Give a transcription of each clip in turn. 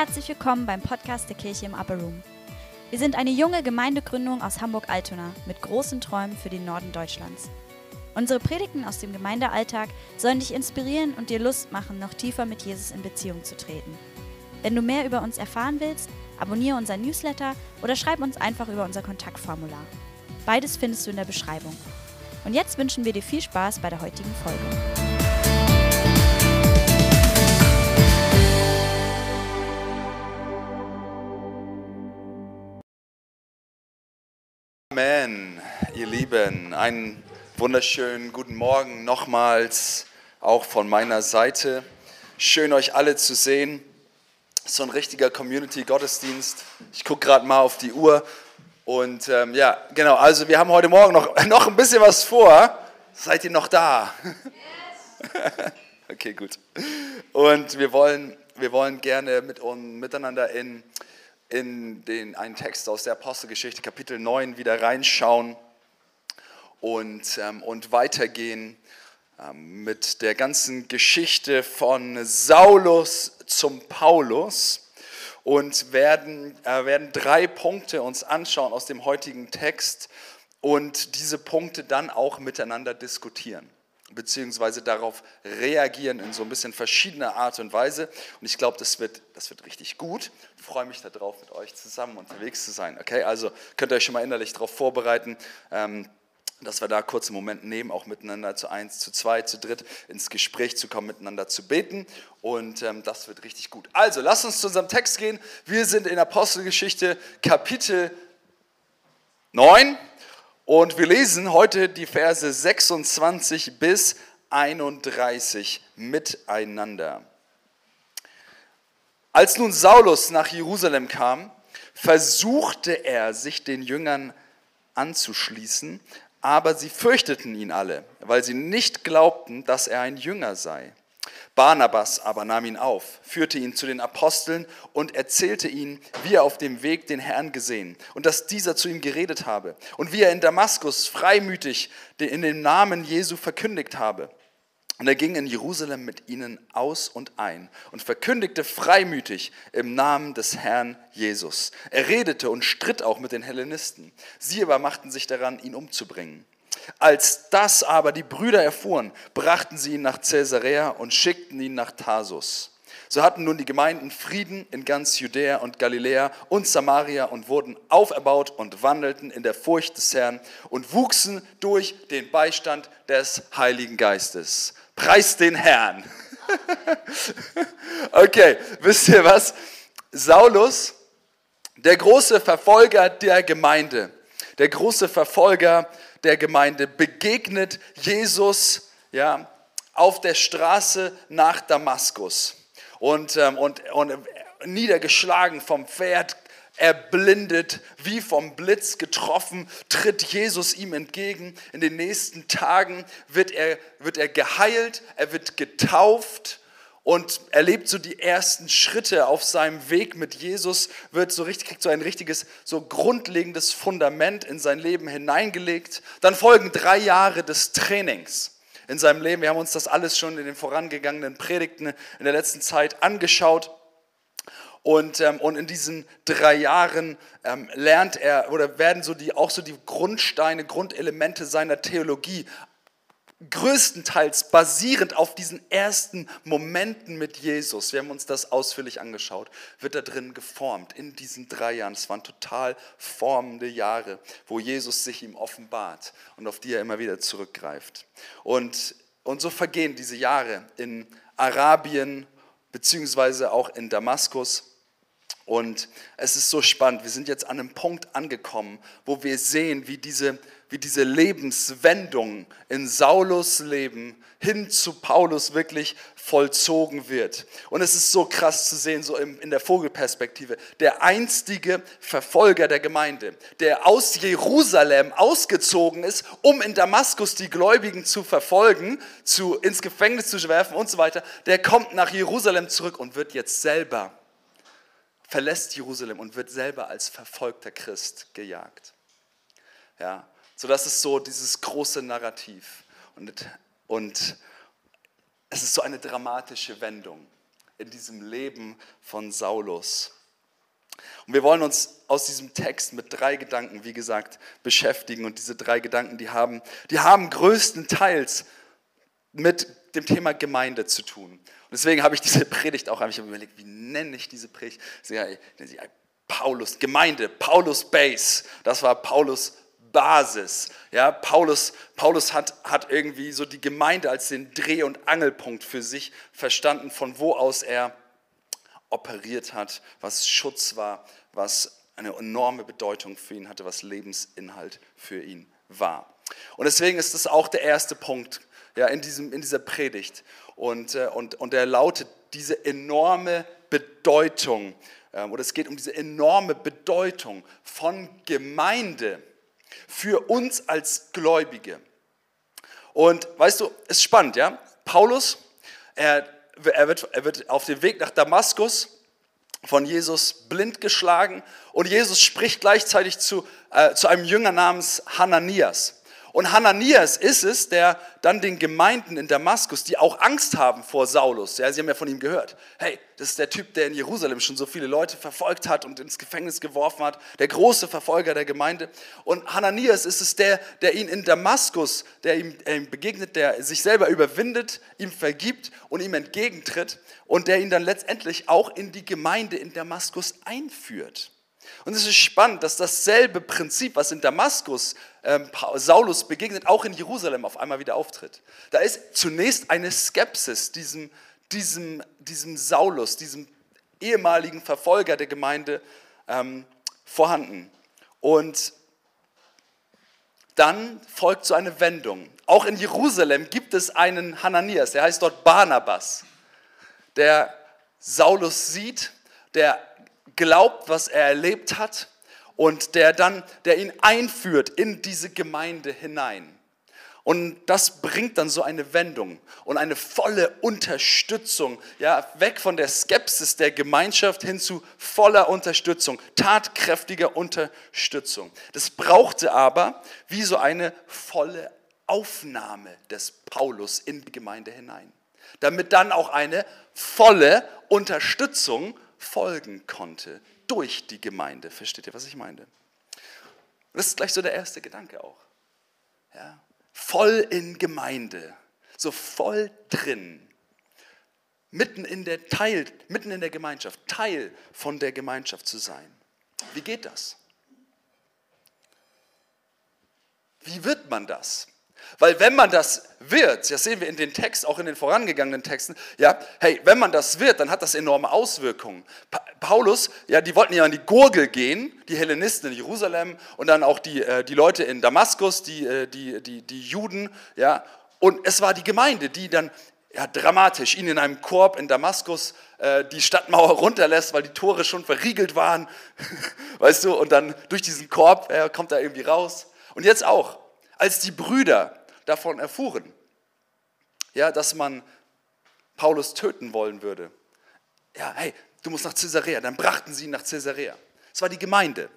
herzlich willkommen beim Podcast der Kirche im Upper Room. Wir sind eine junge Gemeindegründung aus Hamburg-Altona mit großen Träumen für den Norden Deutschlands. Unsere Predigten aus dem Gemeindealltag sollen dich inspirieren und dir Lust machen, noch tiefer mit Jesus in Beziehung zu treten. Wenn du mehr über uns erfahren willst, abonniere unseren Newsletter oder schreib uns einfach über unser Kontaktformular. Beides findest du in der Beschreibung. Und jetzt wünschen wir dir viel Spaß bei der heutigen Folge. Amen, ihr Lieben. Einen wunderschönen guten Morgen nochmals auch von meiner Seite. Schön euch alle zu sehen. So ein richtiger Community-Gottesdienst. Ich gucke gerade mal auf die Uhr. Und ähm, ja, genau, also wir haben heute Morgen noch, noch ein bisschen was vor. Seid ihr noch da? Yes. okay, gut. Und wir wollen, wir wollen gerne mit, miteinander in in den, einen Text aus der Apostelgeschichte, Kapitel 9, wieder reinschauen und, ähm, und weitergehen ähm, mit der ganzen Geschichte von Saulus zum Paulus und werden, äh, werden drei Punkte uns anschauen aus dem heutigen Text und diese Punkte dann auch miteinander diskutieren beziehungsweise darauf reagieren in so ein bisschen verschiedener Art und Weise. Und ich glaube, das wird, das wird richtig gut. Ich freue mich darauf, mit euch zusammen unterwegs zu sein. Okay, also könnt ihr euch schon mal innerlich darauf vorbereiten. Ähm, dass wir da kurz einen Moment nehmen, auch miteinander zu eins, zu zwei, zu dritt ins Gespräch zu kommen, miteinander zu beten. Und ähm, das wird richtig gut. Also, lasst uns zu unserem Text gehen. Wir sind in Apostelgeschichte Kapitel 9. Und wir lesen heute die Verse 26 bis 31 miteinander. Als nun Saulus nach Jerusalem kam, versuchte er, sich den Jüngern anzuschließen, aber sie fürchteten ihn alle, weil sie nicht glaubten, dass er ein Jünger sei. Barnabas aber nahm ihn auf, führte ihn zu den Aposteln und erzählte ihnen, wie er auf dem Weg den Herrn gesehen und dass dieser zu ihm geredet habe und wie er in Damaskus freimütig in dem Namen Jesu verkündigt habe. Und er ging in Jerusalem mit ihnen aus und ein und verkündigte freimütig im Namen des Herrn Jesus. Er redete und stritt auch mit den Hellenisten. Sie aber machten sich daran, ihn umzubringen. Als das aber die Brüder erfuhren, brachten sie ihn nach Caesarea und schickten ihn nach Tarsus. So hatten nun die Gemeinden Frieden in ganz Judäa und Galiläa und Samaria und wurden auferbaut und wandelten in der Furcht des Herrn und wuchsen durch den Beistand des Heiligen Geistes. Preis den Herrn. okay, wisst ihr was? Saulus, der große Verfolger der Gemeinde, der große Verfolger der Gemeinde begegnet Jesus ja, auf der Straße nach Damaskus. Und, ähm, und, und niedergeschlagen vom Pferd, erblindet, wie vom Blitz getroffen, tritt Jesus ihm entgegen. In den nächsten Tagen wird er, wird er geheilt, er wird getauft und erlebt so die ersten Schritte auf seinem Weg mit Jesus, wird so richtig, kriegt so ein richtiges, so grundlegendes Fundament in sein Leben hineingelegt. Dann folgen drei Jahre des Trainings in seinem Leben. Wir haben uns das alles schon in den vorangegangenen Predigten in der letzten Zeit angeschaut. Und, ähm, und in diesen drei Jahren ähm, lernt er oder werden so die, auch so die Grundsteine, Grundelemente seiner Theologie größtenteils basierend auf diesen ersten Momenten mit Jesus, wir haben uns das ausführlich angeschaut, wird da drin geformt in diesen drei Jahren. Es waren total formende Jahre, wo Jesus sich ihm offenbart und auf die er immer wieder zurückgreift. Und, und so vergehen diese Jahre in Arabien beziehungsweise auch in Damaskus. Und es ist so spannend. Wir sind jetzt an einem Punkt angekommen, wo wir sehen, wie diese wie diese Lebenswendung in Saulus Leben hin zu Paulus wirklich vollzogen wird. Und es ist so krass zu sehen, so in der Vogelperspektive. Der einstige Verfolger der Gemeinde, der aus Jerusalem ausgezogen ist, um in Damaskus die Gläubigen zu verfolgen, zu, ins Gefängnis zu werfen und so weiter, der kommt nach Jerusalem zurück und wird jetzt selber, verlässt Jerusalem und wird selber als verfolgter Christ gejagt. Ja, so, das ist so dieses große Narrativ. Und, und es ist so eine dramatische Wendung in diesem Leben von Saulus. Und wir wollen uns aus diesem Text mit drei Gedanken, wie gesagt, beschäftigen. Und diese drei Gedanken, die haben, die haben größtenteils mit dem Thema Gemeinde zu tun. Und deswegen habe ich diese Predigt auch, ich überlegt, wie nenne ich diese Predigt? Paulus, Gemeinde, Paulus Base. Das war Paulus Basis. Ja, Paulus, Paulus hat, hat irgendwie so die Gemeinde als den Dreh- und Angelpunkt für sich verstanden, von wo aus er operiert hat, was Schutz war, was eine enorme Bedeutung für ihn hatte, was Lebensinhalt für ihn war. Und deswegen ist das auch der erste Punkt ja, in, diesem, in dieser Predigt. Und, äh, und, und er lautet diese enorme Bedeutung, ähm, oder es geht um diese enorme Bedeutung von Gemeinde für uns als Gläubige. Und weißt du, es ist spannend, ja? Paulus, er, er, wird, er wird auf dem Weg nach Damaskus von Jesus blind geschlagen und Jesus spricht gleichzeitig zu, äh, zu einem Jünger namens Hananias. Und Hananias ist es, der dann den Gemeinden in Damaskus, die auch Angst haben vor Saulus, ja, sie haben ja von ihm gehört, hey, das ist der Typ, der in Jerusalem schon so viele Leute verfolgt hat und ins Gefängnis geworfen hat, der große Verfolger der Gemeinde. Und Hananias ist es der, der ihn in Damaskus, der ihm, der ihm begegnet, der sich selber überwindet, ihm vergibt und ihm entgegentritt und der ihn dann letztendlich auch in die Gemeinde in Damaskus einführt. Und es ist spannend, dass dasselbe Prinzip, was in Damaskus ähm, Saulus begegnet, auch in Jerusalem auf einmal wieder auftritt. Da ist zunächst eine Skepsis diesem, diesem, diesem Saulus, diesem ehemaligen Verfolger der Gemeinde ähm, vorhanden. Und dann folgt so eine Wendung. Auch in Jerusalem gibt es einen Hananias, der heißt dort Barnabas, der Saulus sieht, der glaubt, was er erlebt hat und der dann, der ihn einführt in diese Gemeinde hinein. Und das bringt dann so eine Wendung und eine volle Unterstützung, ja, weg von der Skepsis der Gemeinschaft hin zu voller Unterstützung, tatkräftiger Unterstützung. Das brauchte aber wie so eine volle Aufnahme des Paulus in die Gemeinde hinein, damit dann auch eine volle Unterstützung folgen konnte durch die Gemeinde. Versteht ihr, was ich meine? Das ist gleich so der erste Gedanke auch. Ja? Voll in Gemeinde, so voll drin, mitten in der Teil, mitten in der Gemeinschaft, Teil von der Gemeinschaft zu sein. Wie geht das? Wie wird man das? Weil wenn man das wird, das sehen wir in den Text, auch in den vorangegangenen Texten, ja, hey, wenn man das wird, dann hat das enorme Auswirkungen. Pa Paulus, ja, die wollten ja an die Gurgel gehen, die Hellenisten in Jerusalem und dann auch die, äh, die Leute in Damaskus, die, äh, die, die, die Juden, ja, und es war die Gemeinde, die dann ja, dramatisch ihn in einem Korb in Damaskus äh, die Stadtmauer runterlässt, weil die Tore schon verriegelt waren, weißt du, und dann durch diesen Korb äh, kommt er irgendwie raus. Und jetzt auch, als die Brüder davon erfuhren, ja, dass man Paulus töten wollen würde. Ja, hey, du musst nach Caesarea. Dann brachten sie ihn nach Caesarea. Es war die Gemeinde,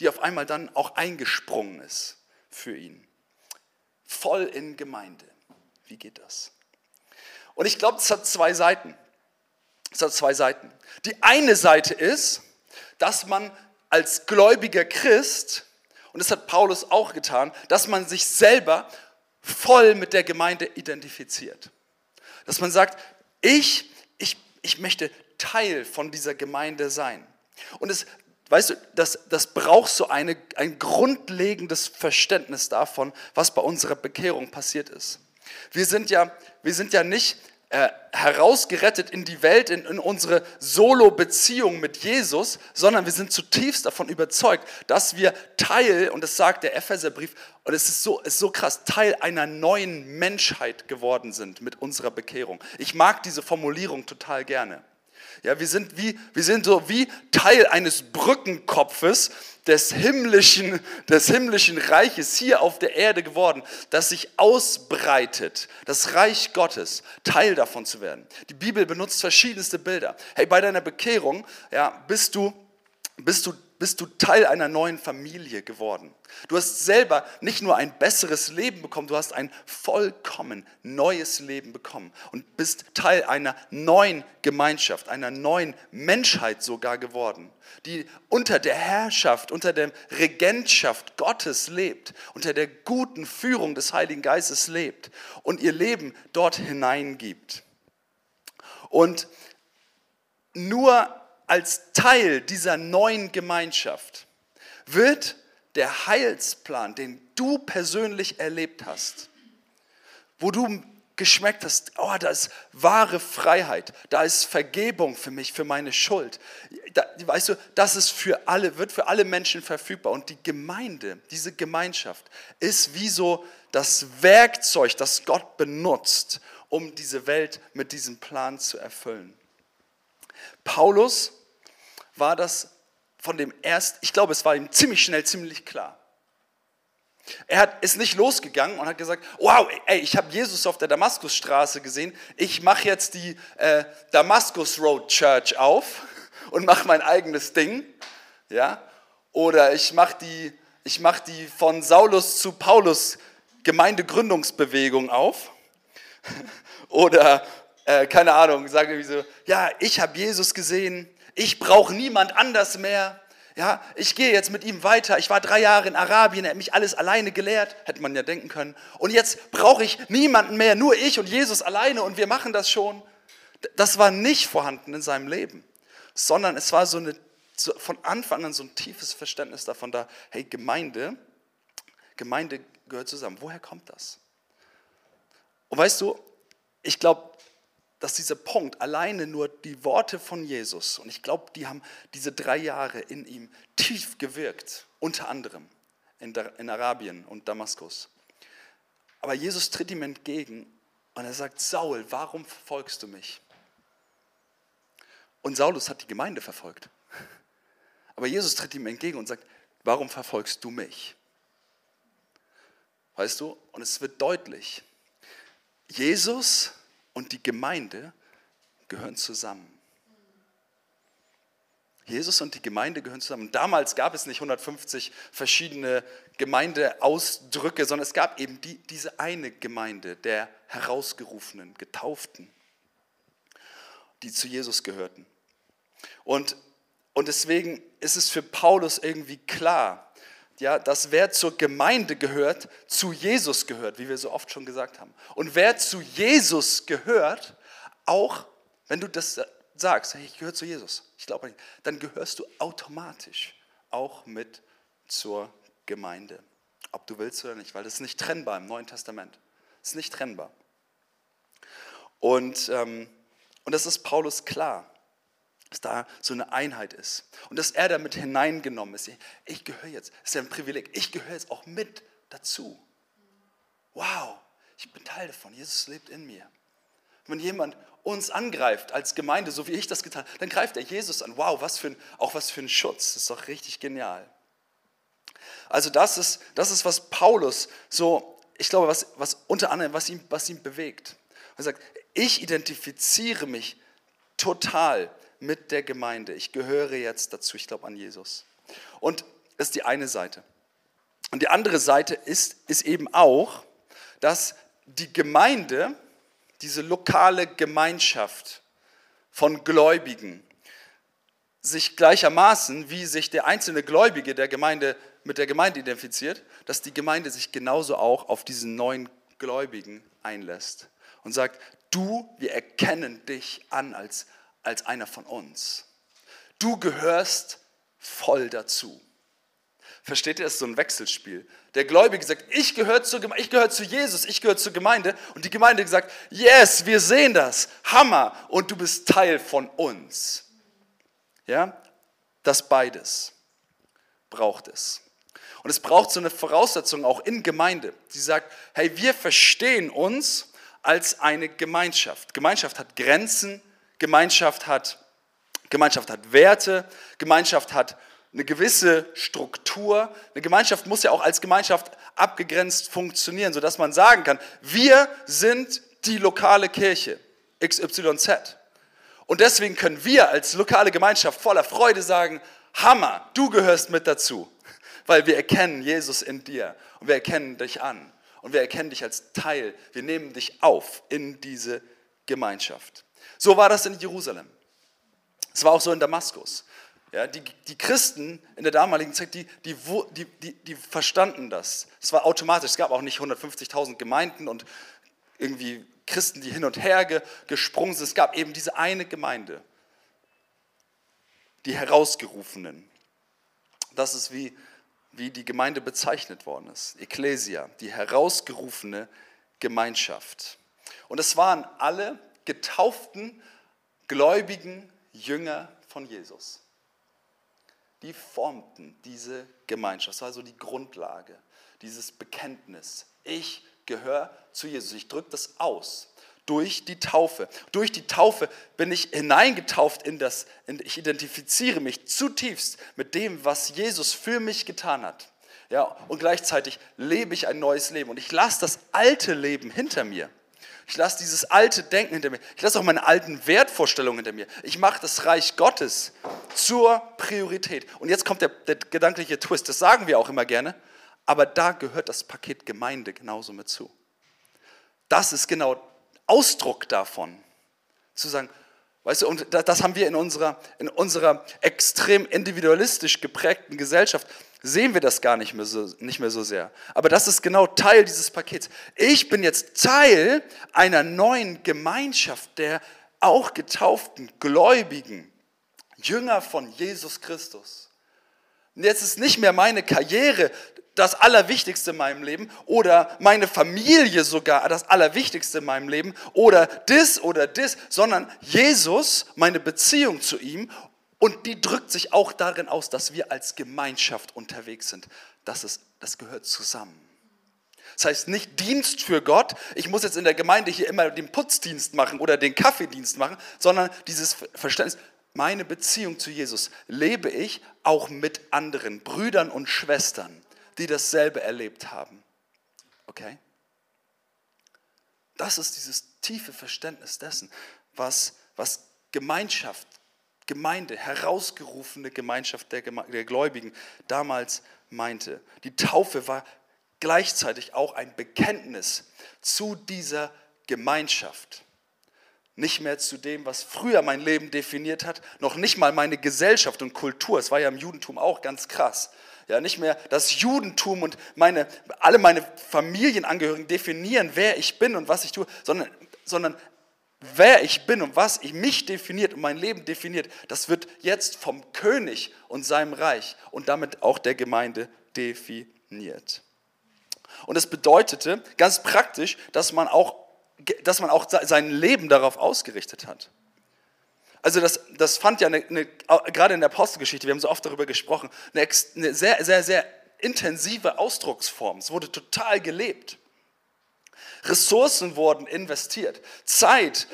die auf einmal dann auch eingesprungen ist für ihn. Voll in Gemeinde. Wie geht das? Und ich glaube, es hat zwei Seiten. Es hat zwei Seiten. Die eine Seite ist, dass man als gläubiger Christ, und das hat Paulus auch getan, dass man sich selber voll mit der Gemeinde identifiziert. Dass man sagt, ich, ich, ich möchte Teil von dieser Gemeinde sein. Und es, weißt du, das, das braucht so eine, ein grundlegendes Verständnis davon, was bei unserer Bekehrung passiert ist. Wir sind ja, wir sind ja nicht äh, herausgerettet in die Welt, in, in unsere Solo-Beziehung mit Jesus, sondern wir sind zutiefst davon überzeugt, dass wir Teil, und das sagt der Epheserbrief, und es ist so, ist so krass, Teil einer neuen Menschheit geworden sind mit unserer Bekehrung. Ich mag diese Formulierung total gerne. Ja, wir sind wie, wir sind so wie Teil eines Brückenkopfes des himmlischen, des himmlischen Reiches hier auf der Erde geworden, das sich ausbreitet, das Reich Gottes, Teil davon zu werden. Die Bibel benutzt verschiedenste Bilder. Hey, bei deiner Bekehrung, ja, bist du, bist du bist du Teil einer neuen Familie geworden. Du hast selber nicht nur ein besseres Leben bekommen, du hast ein vollkommen neues Leben bekommen und bist Teil einer neuen Gemeinschaft, einer neuen Menschheit sogar geworden, die unter der Herrschaft, unter der Regentschaft Gottes lebt, unter der guten Führung des Heiligen Geistes lebt und ihr Leben dort hineingibt. Und nur als Teil dieser neuen Gemeinschaft wird der Heilsplan, den du persönlich erlebt hast, wo du geschmeckt hast, oh, da ist wahre Freiheit, da ist Vergebung für mich, für meine Schuld. Da, weißt du, das ist für alle, wird für alle Menschen verfügbar. Und die Gemeinde, diese Gemeinschaft ist wie so das Werkzeug, das Gott benutzt, um diese Welt mit diesem Plan zu erfüllen. Paulus war das von dem erst, ich glaube, es war ihm ziemlich schnell ziemlich klar. Er hat, ist nicht losgegangen und hat gesagt, wow, ey, ich habe Jesus auf der Damaskusstraße gesehen, ich mache jetzt die äh, Damaskus Road Church auf und mache mein eigenes Ding. Ja? Oder ich mache die, mach die von Saulus zu Paulus Gemeindegründungsbewegung auf. Oder, äh, keine Ahnung, sagen wir so, ja, ich habe Jesus gesehen, ich brauche niemand anders mehr. Ja, ich gehe jetzt mit ihm weiter. Ich war drei Jahre in Arabien, er hat mich alles alleine gelehrt, hätte man ja denken können. Und jetzt brauche ich niemanden mehr, nur ich und Jesus alleine und wir machen das schon. Das war nicht vorhanden in seinem Leben, sondern es war so eine, so von Anfang an so ein tiefes Verständnis davon da, hey, Gemeinde, Gemeinde gehört zusammen. Woher kommt das? Und weißt du, ich glaube, dass dieser Punkt alleine nur die Worte von Jesus, und ich glaube, die haben diese drei Jahre in ihm tief gewirkt, unter anderem in, Arabien und Damaskus. Aber Jesus tritt ihm entgegen und er sagt, Saul, warum verfolgst du mich? Und Saulus hat die Gemeinde verfolgt. Aber Jesus tritt ihm entgegen und sagt, warum verfolgst du mich? Weißt du, und es wird deutlich, Jesus und die Gemeinde gehören zusammen. Jesus und die Gemeinde gehören zusammen. Damals gab es nicht 150 verschiedene Gemeindeausdrücke, sondern es gab eben die, diese eine Gemeinde der Herausgerufenen, Getauften, die zu Jesus gehörten. Und, und deswegen ist es für Paulus irgendwie klar, ja, dass wer zur Gemeinde gehört, zu Jesus gehört, wie wir so oft schon gesagt haben. Und wer zu Jesus gehört, auch wenn du das sagst, hey, ich gehöre zu Jesus, ich glaube nicht, dann gehörst du automatisch auch mit zur Gemeinde. Ob du willst oder nicht, weil das ist nicht trennbar im Neuen Testament. Das ist nicht trennbar. Und, ähm, und das ist Paulus klar dass da so eine Einheit ist und dass er damit hineingenommen ist. Ich gehöre jetzt, das ist ja ein Privileg, ich gehöre jetzt auch mit dazu. Wow, ich bin Teil davon, Jesus lebt in mir. Wenn jemand uns angreift als Gemeinde, so wie ich das getan habe, dann greift er Jesus an. Wow, was für ein, auch was für ein Schutz, das ist doch richtig genial. Also das ist, das ist was Paulus so, ich glaube, was, was unter anderem, was ihn, was ihn bewegt. Er sagt, ich identifiziere mich total mit der Gemeinde. Ich gehöre jetzt dazu, ich glaube an Jesus. Und das ist die eine Seite. Und die andere Seite ist, ist eben auch, dass die Gemeinde, diese lokale Gemeinschaft von Gläubigen, sich gleichermaßen, wie sich der einzelne Gläubige der Gemeinde mit der Gemeinde identifiziert, dass die Gemeinde sich genauso auch auf diesen neuen Gläubigen einlässt und sagt, du, wir erkennen dich an als als einer von uns. Du gehörst voll dazu. Versteht ihr, das ist so ein Wechselspiel. Der Gläubige sagt, ich gehöre zu, ich gehöre zu Jesus, ich gehöre zur Gemeinde. Und die Gemeinde sagt, yes, wir sehen das, Hammer, und du bist Teil von uns. Ja, das beides braucht es. Und es braucht so eine Voraussetzung auch in Gemeinde, die sagt, hey, wir verstehen uns als eine Gemeinschaft. Gemeinschaft hat Grenzen, Gemeinschaft hat, Gemeinschaft hat Werte, Gemeinschaft hat eine gewisse Struktur. Eine Gemeinschaft muss ja auch als Gemeinschaft abgegrenzt funktionieren, sodass man sagen kann, wir sind die lokale Kirche XYZ. Und deswegen können wir als lokale Gemeinschaft voller Freude sagen, Hammer, du gehörst mit dazu, weil wir erkennen Jesus in dir und wir erkennen dich an und wir erkennen dich als Teil. Wir nehmen dich auf in diese Gemeinschaft. So war das in Jerusalem. Es war auch so in Damaskus. Ja, die, die Christen in der damaligen Zeit, die, die, die, die verstanden das. Es war automatisch. Es gab auch nicht 150.000 Gemeinden und irgendwie Christen, die hin und her gesprungen sind. Es gab eben diese eine Gemeinde, die Herausgerufenen. Das ist wie, wie die Gemeinde bezeichnet worden ist. Ecclesia, die herausgerufene Gemeinschaft. Und es waren alle getauften, gläubigen Jünger von Jesus. Die formten diese Gemeinschaft. Das war so die Grundlage, dieses Bekenntnis. Ich gehöre zu Jesus. Ich drücke das aus durch die Taufe. Durch die Taufe bin ich hineingetauft in das, in, ich identifiziere mich zutiefst mit dem, was Jesus für mich getan hat. Ja, und gleichzeitig lebe ich ein neues Leben und ich lasse das alte Leben hinter mir. Ich lasse dieses alte Denken hinter mir. Ich lasse auch meine alten Wertvorstellungen hinter mir. Ich mache das Reich Gottes zur Priorität. Und jetzt kommt der, der gedankliche Twist. Das sagen wir auch immer gerne. Aber da gehört das Paket Gemeinde genauso mit zu. Das ist genau Ausdruck davon. Zu sagen, weißt du, und das haben wir in unserer, in unserer extrem individualistisch geprägten Gesellschaft, sehen wir das gar nicht mehr, so, nicht mehr so sehr. Aber das ist genau Teil dieses Pakets. Ich bin jetzt Teil einer neuen Gemeinschaft der auch getauften Gläubigen, Jünger von Jesus Christus. Und jetzt ist nicht mehr meine Karriere das Allerwichtigste in meinem Leben oder meine Familie sogar das Allerwichtigste in meinem Leben oder das oder das, sondern Jesus, meine Beziehung zu ihm und die drückt sich auch darin aus, dass wir als Gemeinschaft unterwegs sind. Das, ist, das gehört zusammen. Das heißt nicht Dienst für Gott, ich muss jetzt in der Gemeinde hier immer den Putzdienst machen oder den Kaffeedienst machen, sondern dieses Verständnis, meine Beziehung zu Jesus lebe ich auch mit anderen Brüdern und Schwestern die dasselbe erlebt haben. Okay? Das ist dieses tiefe Verständnis dessen, was, was Gemeinschaft, Gemeinde, herausgerufene Gemeinschaft der, der Gläubigen damals meinte. Die Taufe war gleichzeitig auch ein Bekenntnis zu dieser Gemeinschaft. Nicht mehr zu dem, was früher mein Leben definiert hat, noch nicht mal meine Gesellschaft und Kultur. Es war ja im Judentum auch ganz krass. Ja, nicht mehr das Judentum und meine, alle meine Familienangehörigen definieren, wer ich bin und was ich tue, sondern, sondern wer ich bin und was ich mich definiert und mein Leben definiert, das wird jetzt vom König und seinem Reich und damit auch der Gemeinde definiert. Und es bedeutete ganz praktisch, dass man auch, dass man auch sein Leben darauf ausgerichtet hat. Also das, das fand ja eine, eine, gerade in der Apostelgeschichte, wir haben so oft darüber gesprochen, eine, eine sehr, sehr, sehr intensive Ausdrucksform. Es wurde total gelebt. Ressourcen wurden investiert. Zeit,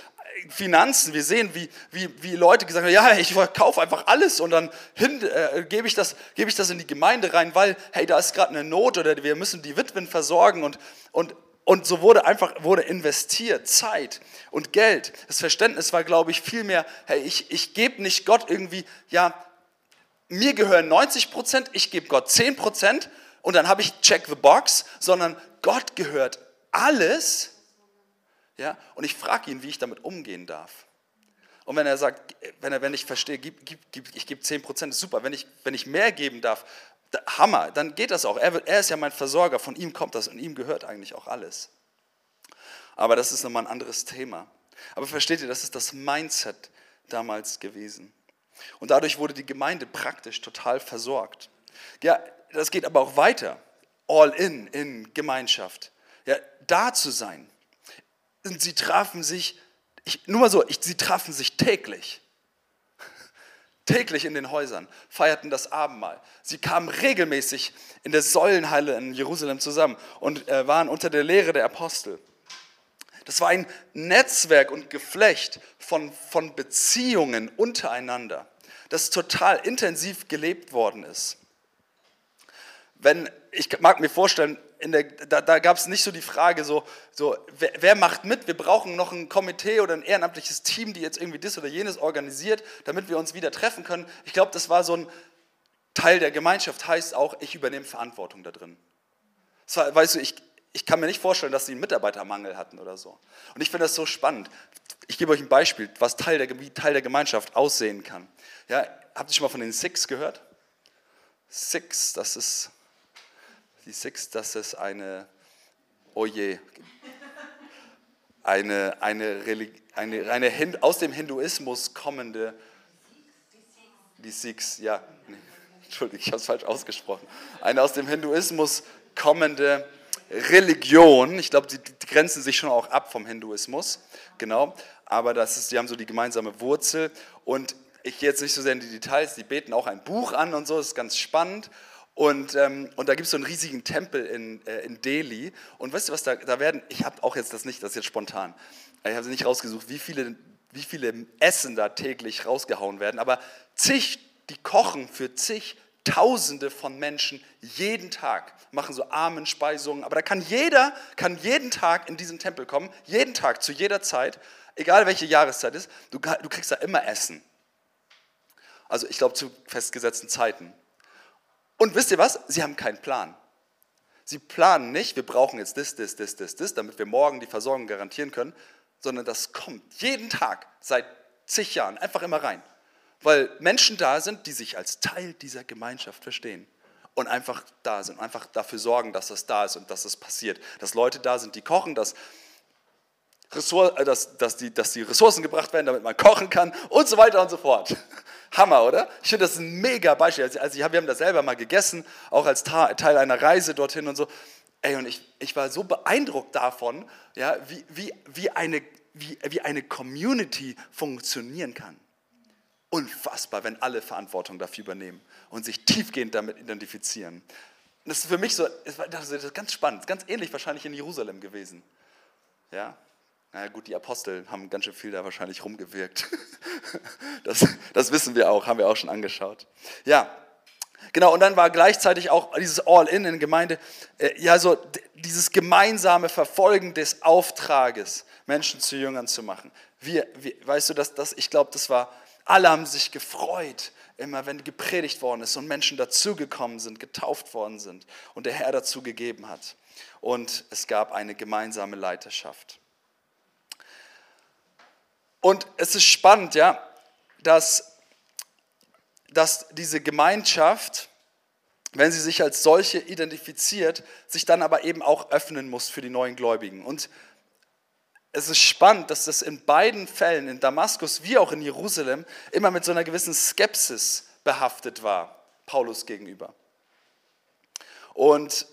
Finanzen. Wir sehen, wie, wie, wie Leute gesagt haben, ja, ich kaufe einfach alles und dann hin, äh, gebe ich, das, gebe ich das in die Gemeinde rein, weil, hey, da ist gerade eine Not oder wir müssen die Witwen versorgen und, und und so wurde einfach wurde investiert, Zeit und Geld. Das Verständnis war, glaube ich, viel mehr, hey, ich, ich gebe nicht Gott irgendwie, ja, mir gehören 90 Prozent, ich gebe Gott 10 Prozent und dann habe ich check the box, sondern Gott gehört alles. Ja, und ich frage ihn, wie ich damit umgehen darf. Und wenn er sagt, wenn er, wenn ich verstehe, gib, gib, gib, ich gebe 10 Prozent, super. Wenn ich, wenn ich mehr geben darf, Hammer, dann geht das auch. Er, wird, er ist ja mein Versorger, von ihm kommt das und ihm gehört eigentlich auch alles. Aber das ist nochmal ein anderes Thema. Aber versteht ihr, das ist das Mindset damals gewesen. Und dadurch wurde die Gemeinde praktisch total versorgt. Ja, das geht aber auch weiter. All in, in Gemeinschaft. Ja, da zu sein. Und sie trafen sich, ich, nur mal so, ich, sie trafen sich täglich täglich in den Häusern, feierten das Abendmahl. Sie kamen regelmäßig in der Säulenhalle in Jerusalem zusammen und äh, waren unter der Lehre der Apostel. Das war ein Netzwerk und Geflecht von, von Beziehungen untereinander, das total intensiv gelebt worden ist. Wenn, ich mag mir vorstellen, der, da, da gab es nicht so die Frage, so, so wer, wer, macht mit? Wir brauchen noch ein Komitee oder ein ehrenamtliches Team, die jetzt irgendwie das oder jenes organisiert, damit wir uns wieder treffen können. Ich glaube, das war so ein, Teil der Gemeinschaft heißt auch, ich übernehme Verantwortung da drin. War, weißt du, ich, ich kann mir nicht vorstellen, dass sie einen Mitarbeitermangel hatten oder so. Und ich finde das so spannend. Ich gebe euch ein Beispiel, was Teil der, wie Teil der Gemeinschaft aussehen kann. Ja, habt ihr schon mal von den Six gehört? Six, das ist, die Six, das ist eine, oh je, eine, eine, eine, eine aus dem Hinduismus kommende, die Sikhs, ja, nee, Entschuldigung, ich habe es falsch ausgesprochen, eine aus dem Hinduismus kommende Religion, ich glaube, die, die, grenzen sich schon auch ab vom Hinduismus, genau, aber das ist, die haben so die gemeinsame Wurzel. Und ich gehe jetzt nicht so sehr in die Details, die beten auch ein Buch an und so, das ist ganz spannend und, ähm, und da gibt es so einen riesigen Tempel in, äh, in Delhi. Und weißt du was, da, da werden, ich habe auch jetzt das nicht, das ist jetzt spontan. Ich habe nicht rausgesucht, wie viele, wie viele Essen da täglich rausgehauen werden. Aber zig, die kochen für zig Tausende von Menschen jeden Tag, machen so Armenspeisungen. Aber da kann jeder, kann jeden Tag in diesen Tempel kommen, jeden Tag, zu jeder Zeit, egal welche Jahreszeit ist, du, du kriegst da immer Essen. Also ich glaube zu festgesetzten Zeiten. Und wisst ihr was? Sie haben keinen Plan. Sie planen nicht, wir brauchen jetzt das, das, das, das, das, damit wir morgen die Versorgung garantieren können, sondern das kommt jeden Tag seit zig Jahren einfach immer rein. Weil Menschen da sind, die sich als Teil dieser Gemeinschaft verstehen und einfach da sind, einfach dafür sorgen, dass das da ist und dass das passiert. Dass Leute da sind, die kochen, dass, Ressort, äh, dass, dass, die, dass die Ressourcen gebracht werden, damit man kochen kann und so weiter und so fort. Hammer, oder? Ich finde das ein mega Beispiel. Also, also wir haben das selber mal gegessen, auch als Teil einer Reise dorthin und so. Ey, und ich, ich war so beeindruckt davon, ja, wie, wie, wie, eine, wie, wie eine Community funktionieren kann. Unfassbar, wenn alle Verantwortung dafür übernehmen und sich tiefgehend damit identifizieren. das ist für mich so, das ist ganz spannend, ganz ähnlich wahrscheinlich in Jerusalem gewesen. Ja, na gut, die Apostel haben ganz schön viel da wahrscheinlich rumgewirkt. Das, das wissen wir auch, haben wir auch schon angeschaut. Ja, Genau, und dann war gleichzeitig auch dieses All-In in Gemeinde, äh, ja, so dieses gemeinsame Verfolgen des Auftrages, Menschen zu Jüngern zu machen. Wir, wir weißt du, dass das, ich glaube, das war, alle haben sich gefreut, immer wenn gepredigt worden ist und Menschen dazugekommen sind, getauft worden sind und der Herr dazu gegeben hat. Und es gab eine gemeinsame Leiterschaft. Und es ist spannend, ja, dass, dass diese Gemeinschaft, wenn sie sich als solche identifiziert, sich dann aber eben auch öffnen muss für die neuen Gläubigen. Und es ist spannend, dass das in beiden Fällen, in Damaskus wie auch in Jerusalem, immer mit so einer gewissen Skepsis behaftet war, Paulus gegenüber. Und,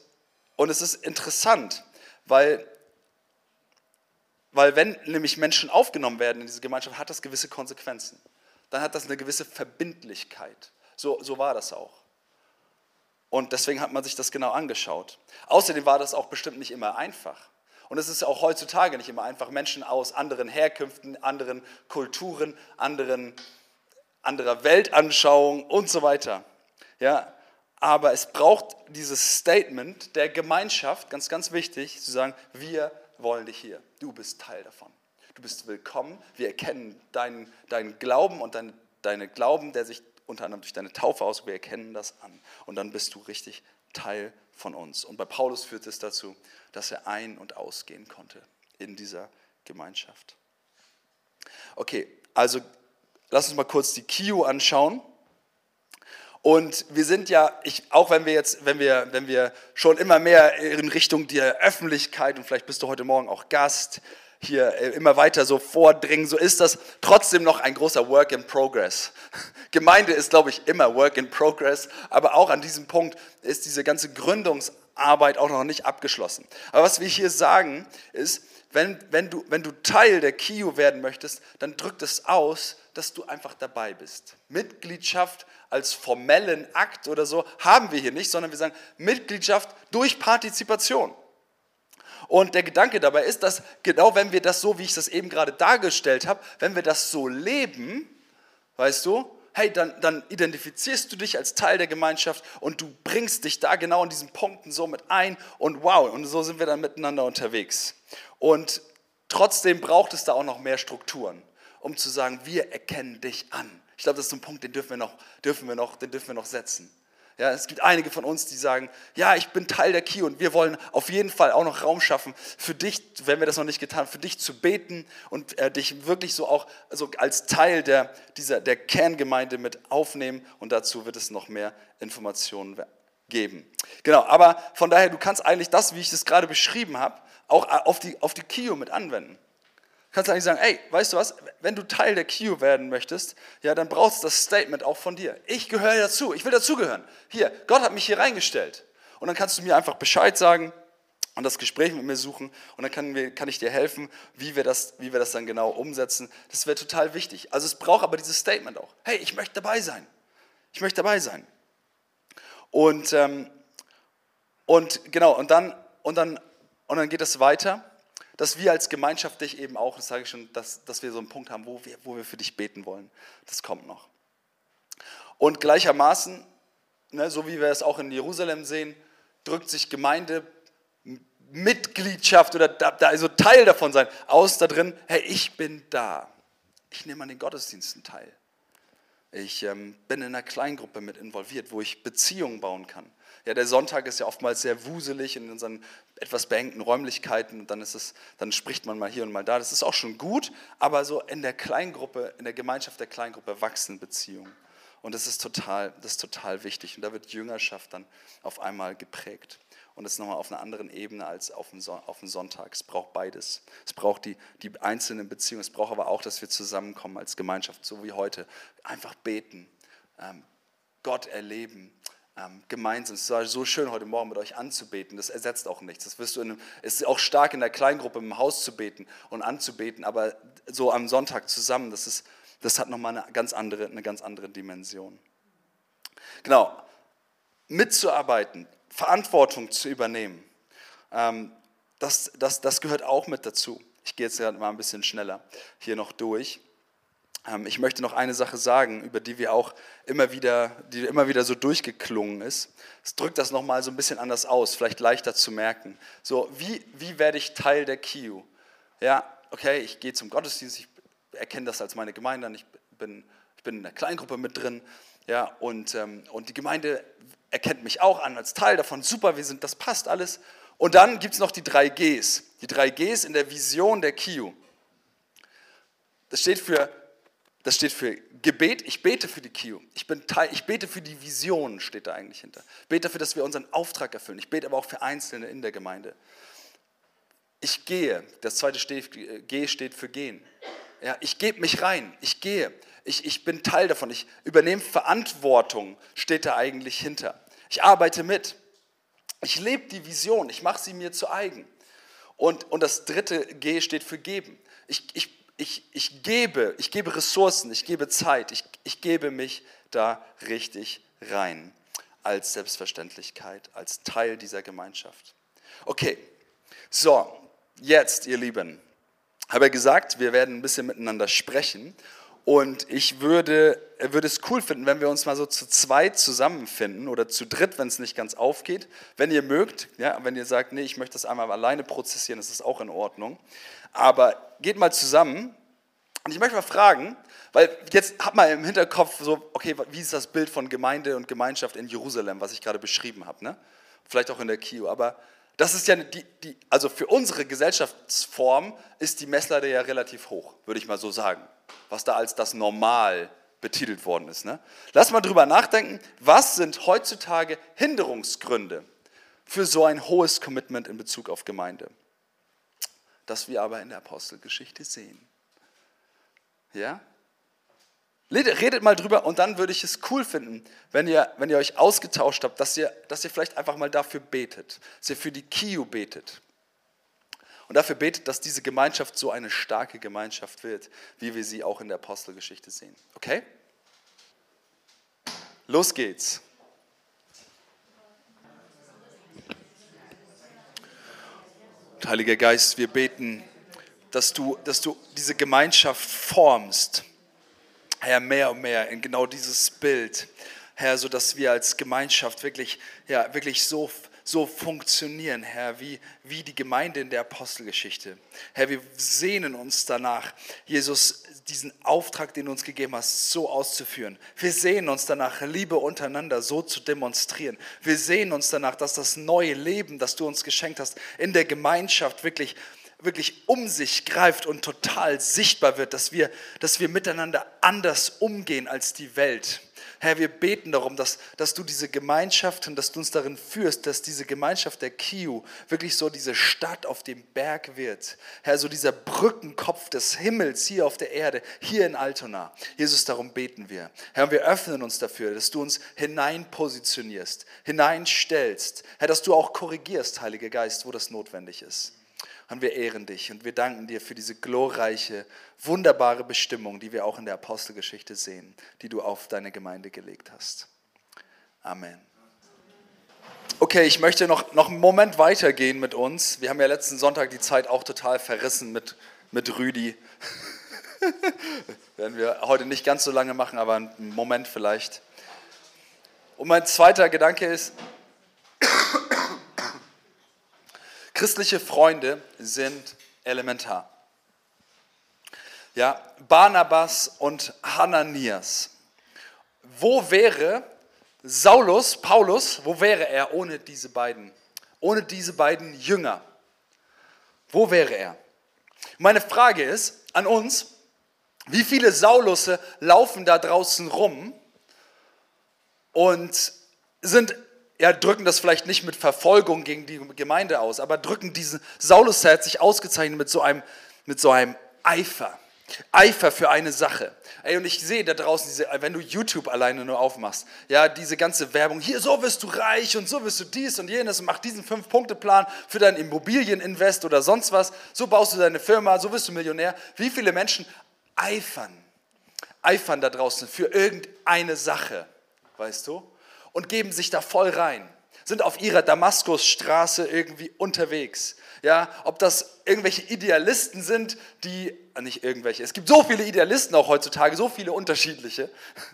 und es ist interessant, weil weil wenn nämlich Menschen aufgenommen werden in diese Gemeinschaft, hat das gewisse Konsequenzen. Dann hat das eine gewisse Verbindlichkeit. So, so war das auch. Und deswegen hat man sich das genau angeschaut. Außerdem war das auch bestimmt nicht immer einfach. Und es ist auch heutzutage nicht immer einfach, Menschen aus anderen Herkünften, anderen Kulturen, anderen, anderer Weltanschauung und so weiter. Ja, aber es braucht dieses Statement der Gemeinschaft, ganz, ganz wichtig, zu sagen, wir wollen dich hier. Du bist Teil davon. Du bist willkommen. Wir erkennen deinen, deinen Glauben und deinen deine Glauben, der sich unter anderem durch deine Taufe aus, wir erkennen das an. Und dann bist du richtig Teil von uns. Und bei Paulus führt es dazu, dass er ein- und ausgehen konnte in dieser Gemeinschaft. Okay, also lass uns mal kurz die KIU anschauen. Und wir sind ja, ich, auch wenn wir jetzt, wenn wir, wenn wir schon immer mehr in Richtung der Öffentlichkeit und vielleicht bist du heute Morgen auch Gast, hier äh, immer weiter so vordringen, so ist das trotzdem noch ein großer Work in Progress. Gemeinde ist, glaube ich, immer Work in Progress, aber auch an diesem Punkt ist diese ganze Gründungsarbeit auch noch nicht abgeschlossen. Aber was wir hier sagen, ist, wenn, wenn, du, wenn du Teil der KIU werden möchtest, dann drückt es aus, dass du einfach dabei bist. Mitgliedschaft als formellen Akt oder so haben wir hier nicht, sondern wir sagen Mitgliedschaft durch Partizipation. Und der Gedanke dabei ist, dass genau wenn wir das so, wie ich das eben gerade dargestellt habe, wenn wir das so leben, weißt du, hey, dann, dann identifizierst du dich als Teil der Gemeinschaft und du bringst dich da genau in diesen Punkten so mit ein und wow, und so sind wir dann miteinander unterwegs. Und trotzdem braucht es da auch noch mehr Strukturen, um zu sagen, wir erkennen dich an. Ich glaube, das ist ein Punkt, den dürfen wir noch, dürfen wir noch, den dürfen wir noch setzen. Ja, es gibt einige von uns, die sagen, ja, ich bin Teil der Kio und wir wollen auf jeden Fall auch noch Raum schaffen für dich, wenn wir das noch nicht getan haben, für dich zu beten und äh, dich wirklich so auch also als Teil der, dieser, der Kerngemeinde mit aufnehmen und dazu wird es noch mehr Informationen geben. Genau, aber von daher, du kannst eigentlich das, wie ich das gerade beschrieben habe, auch äh, auf die, auf die Kio mit anwenden kannst du eigentlich sagen, ey, weißt du was, wenn du Teil der Q werden möchtest, ja, dann brauchst du das Statement auch von dir. Ich gehöre dazu, ich will dazugehören. Hier, Gott hat mich hier reingestellt. Und dann kannst du mir einfach Bescheid sagen und das Gespräch mit mir suchen und dann kann, wir, kann ich dir helfen, wie wir, das, wie wir das dann genau umsetzen. Das wäre total wichtig. Also es braucht aber dieses Statement auch. Hey, ich möchte dabei sein. Ich möchte dabei sein. Und, ähm, und genau, und dann, und, dann, und dann geht es weiter dass wir als Gemeinschaft dich eben auch, das sage ich schon, dass, dass wir so einen Punkt haben, wo wir, wo wir für dich beten wollen. Das kommt noch. Und gleichermaßen, ne, so wie wir es auch in Jerusalem sehen, drückt sich Gemeinde Mitgliedschaft oder da also Teil davon sein aus da drin, hey, ich bin da. Ich nehme an den Gottesdiensten teil. Ich ähm, bin in einer Kleingruppe mit involviert, wo ich Beziehungen bauen kann. Ja, der Sonntag ist ja oftmals sehr wuselig in unseren etwas beengten Räumlichkeiten und dann ist es, dann spricht man mal hier und mal da. Das ist auch schon gut, aber so in der Kleingruppe, in der Gemeinschaft der Kleingruppe wachsen Beziehungen. Und das ist total, das ist total wichtig. Und da wird Jüngerschaft dann auf einmal geprägt. Und das nochmal auf einer anderen Ebene als auf dem, Sonntag. Es braucht beides. Es braucht die, die einzelnen Beziehungen. Es braucht aber auch, dass wir zusammenkommen als Gemeinschaft, so wie heute. Einfach beten, ähm, Gott erleben, ähm, gemeinsam. Es war so schön, heute Morgen mit euch anzubeten. Das ersetzt auch nichts. Das wirst du in, es ist auch stark in der Kleingruppe im Haus zu beten und anzubeten, aber so am Sonntag zusammen, das, ist, das hat nochmal eine ganz, andere, eine ganz andere Dimension. Genau, mitzuarbeiten, Verantwortung zu übernehmen, ähm, das, das, das gehört auch mit dazu. Ich gehe jetzt mal ein bisschen schneller hier noch durch. Ähm, ich möchte noch eine Sache sagen, über die wir auch immer wieder, die immer wieder so durchgeklungen ist. Es drückt das nochmal so ein bisschen anders aus, vielleicht leichter zu merken. So, wie, wie werde ich Teil der KIU? Ja, okay, ich gehe zum Gottesdienst, ich erkenne das als meine Gemeinde an, ich bin, ich bin in einer Kleingruppe mit drin, ja, und, ähm, und die Gemeinde erkennt mich auch an als Teil davon. Super, wir sind, das passt alles. Und dann gibt es noch die drei Gs. Die drei Gs in der Vision der KIU. Das steht für das steht für Gebet. Ich bete für die KIO. Ich, bin Teil, ich bete für die Vision, steht da eigentlich hinter. Ich bete dafür, dass wir unseren Auftrag erfüllen. Ich bete aber auch für Einzelne in der Gemeinde. Ich gehe. Das zweite G steht für gehen. Ja, ich gebe mich rein. Ich gehe. Ich, ich bin Teil davon. Ich übernehme Verantwortung, steht da eigentlich hinter. Ich arbeite mit. Ich lebe die Vision. Ich mache sie mir zu eigen. Und, und das dritte G steht für geben. Ich, ich ich, ich gebe, ich gebe Ressourcen, ich gebe Zeit, ich, ich gebe mich da richtig rein. Als Selbstverständlichkeit, als Teil dieser Gemeinschaft. Okay, so, jetzt, ihr Lieben, habe ich gesagt, wir werden ein bisschen miteinander sprechen und ich würde, würde es cool finden, wenn wir uns mal so zu zweit zusammenfinden oder zu dritt, wenn es nicht ganz aufgeht. Wenn ihr mögt, ja, wenn ihr sagt, nee, ich möchte das einmal alleine prozessieren, das ist auch in Ordnung. Aber geht mal zusammen. Und ich möchte mal fragen, weil jetzt hat man im Hinterkopf so, okay, wie ist das Bild von Gemeinde und Gemeinschaft in Jerusalem, was ich gerade beschrieben habe, ne? Vielleicht auch in der Kio, aber das ist ja die, die, also für unsere Gesellschaftsform ist die Messlatte ja relativ hoch, würde ich mal so sagen, was da als das Normal betitelt worden ist. Ne? Lass mal drüber nachdenken, was sind heutzutage Hinderungsgründe für so ein hohes Commitment in Bezug auf Gemeinde? Das wir aber in der Apostelgeschichte sehen. Ja? Redet mal drüber und dann würde ich es cool finden, wenn ihr, wenn ihr euch ausgetauscht habt, dass ihr, dass ihr vielleicht einfach mal dafür betet, dass ihr für die KIU betet. Und dafür betet, dass diese Gemeinschaft so eine starke Gemeinschaft wird, wie wir sie auch in der Apostelgeschichte sehen. Okay? Los geht's. Heiliger Geist, wir beten, dass du, dass du diese Gemeinschaft formst Herr, mehr und mehr in genau dieses Bild, Herr, so dass wir als Gemeinschaft wirklich, ja, wirklich so, so funktionieren, Herr, wie, wie die Gemeinde in der Apostelgeschichte. Herr, wir sehnen uns danach, Jesus, diesen Auftrag, den du uns gegeben hast, so auszuführen. Wir sehnen uns danach, Liebe untereinander so zu demonstrieren. Wir sehnen uns danach, dass das neue Leben, das du uns geschenkt hast, in der Gemeinschaft wirklich wirklich um sich greift und total sichtbar wird, dass wir, dass wir miteinander anders umgehen als die Welt. Herr, wir beten darum, dass, dass du diese Gemeinschaft und dass du uns darin führst, dass diese Gemeinschaft der Kiu wirklich so diese Stadt auf dem Berg wird. Herr, so dieser Brückenkopf des Himmels hier auf der Erde, hier in Altona. Jesus, darum beten wir. Herr, wir öffnen uns dafür, dass du uns hinein positionierst, hineinstellst. Herr, dass du auch korrigierst, Heiliger Geist, wo das notwendig ist. Und wir ehren dich und wir danken dir für diese glorreiche, wunderbare Bestimmung, die wir auch in der Apostelgeschichte sehen, die du auf deine Gemeinde gelegt hast. Amen. Okay, ich möchte noch, noch einen Moment weitergehen mit uns. Wir haben ja letzten Sonntag die Zeit auch total verrissen mit, mit Rüdi. Werden wir heute nicht ganz so lange machen, aber einen Moment vielleicht. Und mein zweiter Gedanke ist, Christliche Freunde sind elementar. Ja, Barnabas und Hananias. Wo wäre Saulus, Paulus, wo wäre er ohne diese beiden, ohne diese beiden Jünger? Wo wäre er? Meine Frage ist an uns, wie viele Saulusse laufen da draußen rum und sind ja, drücken das vielleicht nicht mit Verfolgung gegen die Gemeinde aus, aber drücken diesen, Saulus hat sich ausgezeichnet mit so einem, mit so einem Eifer. Eifer für eine Sache. Ey, und ich sehe da draußen, diese, wenn du YouTube alleine nur aufmachst, ja, diese ganze Werbung, hier, so wirst du reich und so wirst du dies und jenes und mach diesen Fünf-Punkte-Plan für dein Immobilieninvest oder sonst was, so baust du deine Firma, so wirst du Millionär. Wie viele Menschen eifern, eifern da draußen für irgendeine Sache, weißt du? Und geben sich da voll rein, sind auf ihrer Damaskusstraße irgendwie unterwegs. Ja, ob das irgendwelche Idealisten sind, die, ah, nicht irgendwelche, es gibt so viele Idealisten auch heutzutage, so viele unterschiedliche,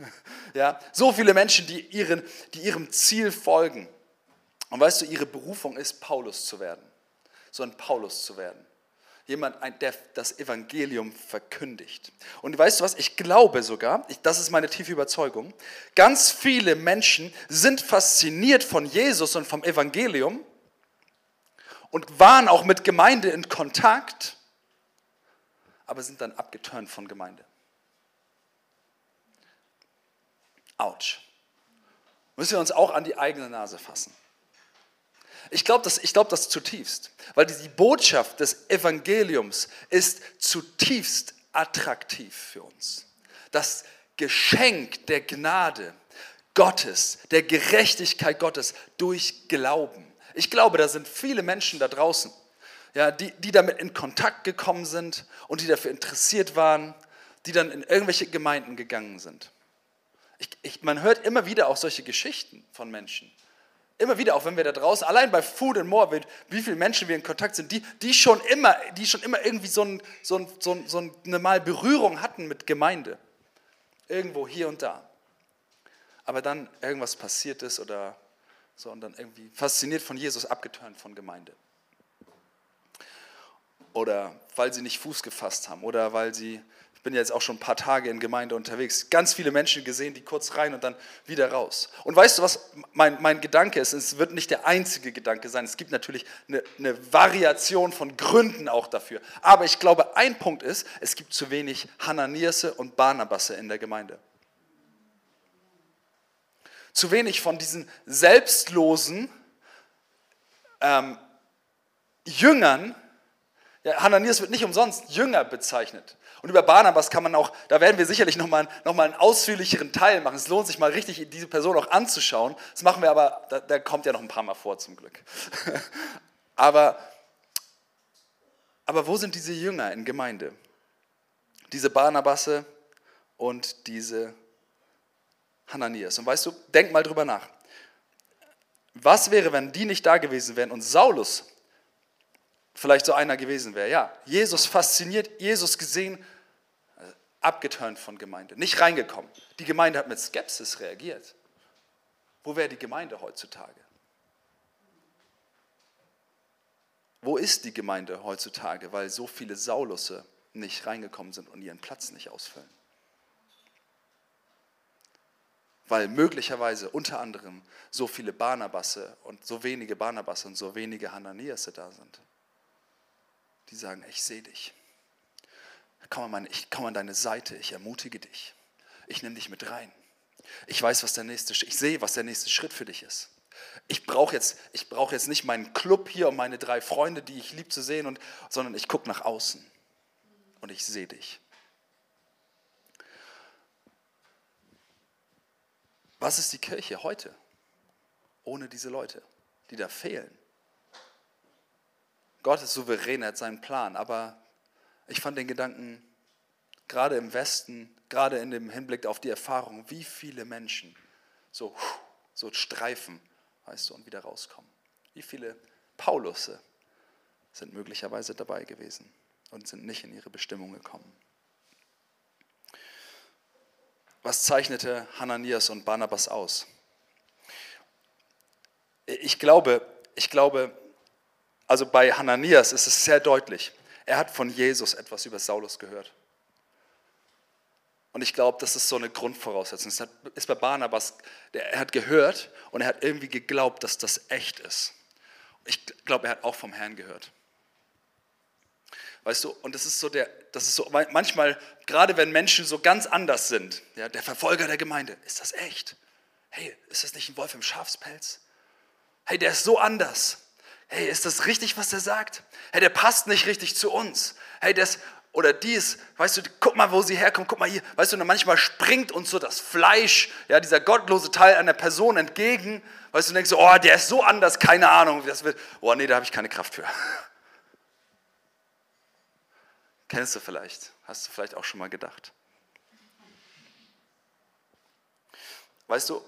ja, so viele Menschen, die, ihren, die ihrem Ziel folgen. Und weißt du, ihre Berufung ist, Paulus zu werden, so ein Paulus zu werden jemand, der das Evangelium verkündigt. Und weißt du was, ich glaube sogar, ich, das ist meine tiefe Überzeugung, ganz viele Menschen sind fasziniert von Jesus und vom Evangelium und waren auch mit Gemeinde in Kontakt, aber sind dann abgeturnt von Gemeinde. Autsch. Müssen wir uns auch an die eigene Nase fassen. Ich glaube das, glaub das zutiefst, weil die Botschaft des Evangeliums ist zutiefst attraktiv für uns. Das Geschenk der Gnade Gottes, der Gerechtigkeit Gottes durch Glauben. Ich glaube, da sind viele Menschen da draußen, ja, die, die damit in Kontakt gekommen sind und die dafür interessiert waren, die dann in irgendwelche Gemeinden gegangen sind. Ich, ich, man hört immer wieder auch solche Geschichten von Menschen, immer wieder, auch wenn wir da draußen, allein bei Food and More, wie viele Menschen wir in Kontakt sind, die, die, schon, immer, die schon immer irgendwie so, ein, so, ein, so, ein, so eine Mal Berührung hatten mit Gemeinde. Irgendwo hier und da. Aber dann irgendwas passiert ist oder so und dann irgendwie fasziniert von Jesus, abgeturnt von Gemeinde. Oder weil sie nicht Fuß gefasst haben oder weil sie ich bin jetzt auch schon ein paar Tage in Gemeinde unterwegs. Ganz viele Menschen gesehen, die kurz rein und dann wieder raus. Und weißt du, was mein, mein Gedanke ist? Es wird nicht der einzige Gedanke sein. Es gibt natürlich eine, eine Variation von Gründen auch dafür. Aber ich glaube, ein Punkt ist, es gibt zu wenig Hananiase und Barnabasse in der Gemeinde. Zu wenig von diesen selbstlosen ähm, Jüngern. Ja, Hananias wird nicht umsonst Jünger bezeichnet. Und über Barnabas kann man auch, da werden wir sicherlich nochmal noch mal einen ausführlicheren Teil machen. Es lohnt sich mal richtig, diese Person auch anzuschauen. Das machen wir aber, da, da kommt ja noch ein paar Mal vor zum Glück. aber, aber wo sind diese Jünger in Gemeinde? Diese Barnabasse und diese Hananias. Und weißt du, denk mal drüber nach. Was wäre, wenn die nicht da gewesen wären und Saulus vielleicht so einer gewesen wäre. Ja, Jesus fasziniert, Jesus gesehen, abgeturnt von Gemeinde, nicht reingekommen. Die Gemeinde hat mit Skepsis reagiert. Wo wäre die Gemeinde heutzutage? Wo ist die Gemeinde heutzutage, weil so viele Saulusse nicht reingekommen sind und ihren Platz nicht ausfüllen? Weil möglicherweise unter anderem so viele Barnabasse und so wenige Barnabasse und so wenige Hananiasse da sind, die sagen, ich sehe dich. Komm an, ich komme an deine Seite, ich ermutige dich. Ich nehme dich mit rein. Ich weiß, was der nächste, ich sehe, was der nächste Schritt für dich ist. Ich brauche jetzt, brauch jetzt nicht meinen Club hier und meine drei Freunde, die ich lieb zu sehen, und, sondern ich gucke nach außen und ich sehe dich. Was ist die Kirche heute ohne diese Leute, die da fehlen? Gott ist souverän, er hat seinen Plan, aber ich fand den Gedanken, gerade im Westen, gerade in dem Hinblick auf die Erfahrung, wie viele Menschen so, so streifen weißt du, und wieder rauskommen. Wie viele Paulusse sind möglicherweise dabei gewesen und sind nicht in ihre Bestimmung gekommen. Was zeichnete Hananias und Barnabas aus? Ich glaube, ich glaube, also bei Hananias ist es sehr deutlich. Er hat von Jesus etwas über Saulus gehört. Und ich glaube, das ist so eine Grundvoraussetzung. Das ist bei Barnabas, er hat gehört und er hat irgendwie geglaubt, dass das echt ist. Ich glaube, er hat auch vom Herrn gehört. Weißt du, und das ist so der, das ist so, manchmal, gerade wenn Menschen so ganz anders sind, ja, der Verfolger der Gemeinde, ist das echt? Hey, ist das nicht ein Wolf im Schafspelz? Hey, der ist so anders. Hey, ist das richtig, was er sagt? Hey, der passt nicht richtig zu uns. Hey, der ist, oder dies, weißt du, guck mal, wo sie herkommt, guck mal hier, weißt du, manchmal springt uns so das Fleisch, ja, dieser gottlose Teil einer Person entgegen, weißt du, und denkst so, oh, der ist so anders, keine Ahnung, wie das wird, oh nee, da habe ich keine Kraft für. Kennst du vielleicht, hast du vielleicht auch schon mal gedacht. Weißt du,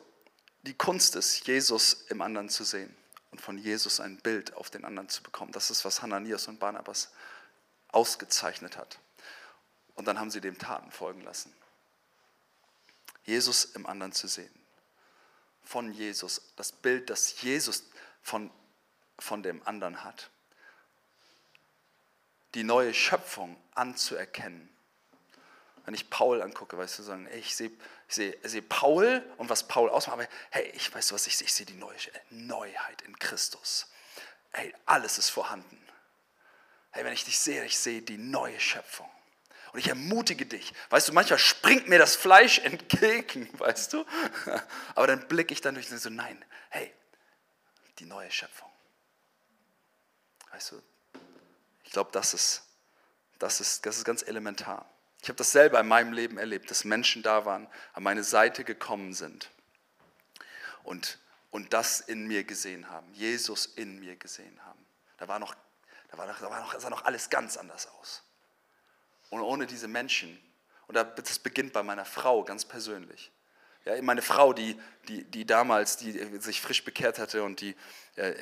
die Kunst ist, Jesus im anderen zu sehen und von Jesus ein Bild auf den anderen zu bekommen. Das ist, was Hananias und Barnabas ausgezeichnet hat. Und dann haben sie dem Taten folgen lassen. Jesus im anderen zu sehen. Von Jesus, das Bild, das Jesus von, von dem anderen hat. Die neue Schöpfung anzuerkennen. Wenn ich Paul angucke, weißt du, sagen, ey, ich sehe ich seh, ich seh Paul und was Paul ausmacht, aber hey, ich weiß was ich sehe, ich sehe die Neuheit in Christus. Hey, alles ist vorhanden. Hey, wenn ich dich sehe, ich sehe die neue Schöpfung. Und ich ermutige dich. Weißt du, manchmal springt mir das Fleisch entgegen, weißt du? Aber dann blicke ich dann durch und so, nein, hey, die neue Schöpfung. Weißt du, ich glaube, das ist, das, ist, das ist ganz elementar. Ich habe das selber in meinem Leben erlebt, dass Menschen da waren, an meine Seite gekommen sind und, und das in mir gesehen haben, Jesus in mir gesehen haben. Da war noch da, war noch, da, war noch, sah noch alles ganz anders aus. Und ohne diese Menschen, und das beginnt bei meiner Frau ganz persönlich. Ja, meine Frau, die, die, die damals, die sich frisch bekehrt hatte und die,